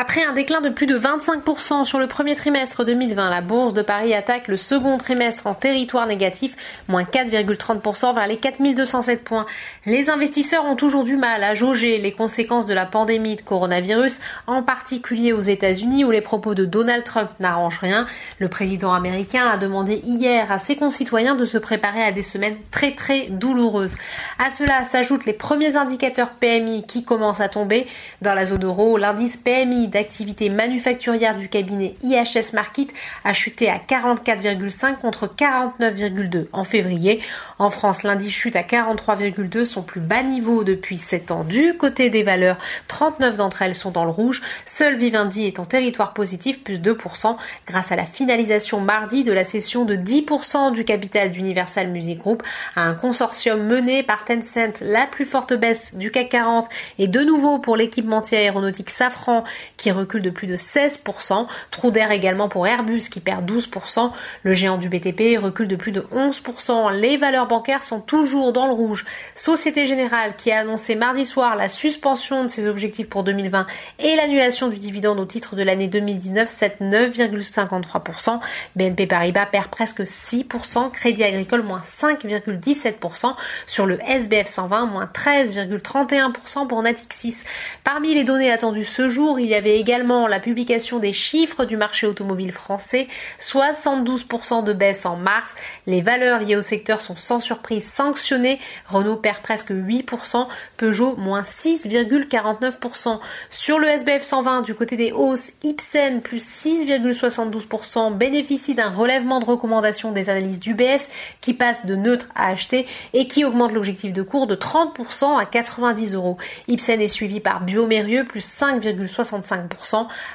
Après un déclin de plus de 25% sur le premier trimestre 2020, la bourse de Paris attaque le second trimestre en territoire négatif, moins 4,30% vers les 4207 points. Les investisseurs ont toujours du mal à jauger les conséquences de la pandémie de coronavirus, en particulier aux États-Unis où les propos de Donald Trump n'arrangent rien. Le président américain a demandé hier à ses concitoyens de se préparer à des semaines très très douloureuses. À cela s'ajoutent les premiers indicateurs PMI qui commencent à tomber. Dans la zone euro, l'indice PMI d'activité manufacturière du cabinet IHS Market a chuté à 44,5 contre 49,2 en février. En France, l'indice chute à 43,2, son plus bas niveau depuis 7 ans. Du côté des valeurs, 39 d'entre elles sont dans le rouge. Seul Vivendi est en territoire positif, plus 2%, grâce à la finalisation mardi de la cession de 10% du capital d'Universal Music Group à un consortium mené par Tencent, la plus forte baisse du CAC 40 et de nouveau pour l'équipementier aéronautique Safran qui recule de plus de 16%. Trou d'air également pour Airbus qui perd 12%. Le géant du BTP recule de plus de 11%. Les valeurs bancaires sont toujours dans le rouge. Société Générale qui a annoncé mardi soir la suspension de ses objectifs pour 2020 et l'annulation du dividende au titre de l'année 2019 7 9,53%. BNP Paribas perd presque 6%. Crédit Agricole moins 5,17%. Sur le SBF 120 moins 13,31% pour Natixis. Parmi les données attendues ce jour, il y avait également la publication des chiffres du marché automobile français, 72% de baisse en mars. Les valeurs liées au secteur sont sans surprise sanctionnées. Renault perd presque 8%, Peugeot moins 6,49%. Sur le SBF 120, du côté des hausses, Ipsen plus 6,72% bénéficie d'un relèvement de recommandation des analyses d'UBS qui passe de neutre à acheter et qui augmente l'objectif de cours de 30% à 90 euros. Ipsen est suivi par Biomérieux plus 5,65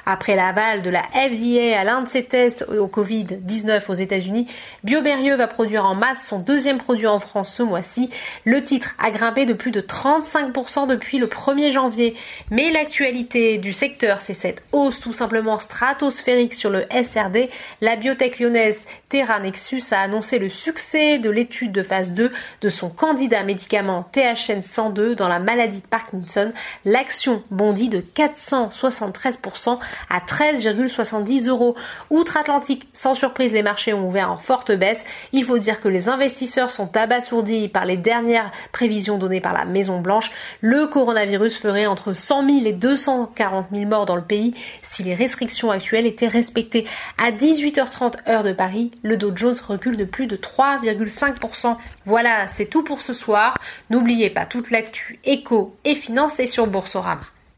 après l'aval de la FDA à l'un de ses tests au Covid-19 aux États-Unis. Biobérieux va produire en masse son deuxième produit en France ce mois-ci. Le titre a grimpé de plus de 35% depuis le 1er janvier. Mais l'actualité du secteur, c'est cette hausse tout simplement stratosphérique sur le SRD. La biotech lyonnaise Terra Nexus a annoncé le succès de l'étude de phase 2 de son candidat médicament THN 102 dans la maladie de Parkinson. L'action bondit de 460 13% à 13,70 euros. Outre-Atlantique, sans surprise, les marchés ont ouvert en forte baisse. Il faut dire que les investisseurs sont abasourdis par les dernières prévisions données par la Maison Blanche. Le coronavirus ferait entre 100 000 et 240 000 morts dans le pays si les restrictions actuelles étaient respectées. À 18h30 heure de Paris, le Dow Jones recule de plus de 3,5%. Voilà, c'est tout pour ce soir. N'oubliez pas toute l'actu éco et finance et sur Boursorama.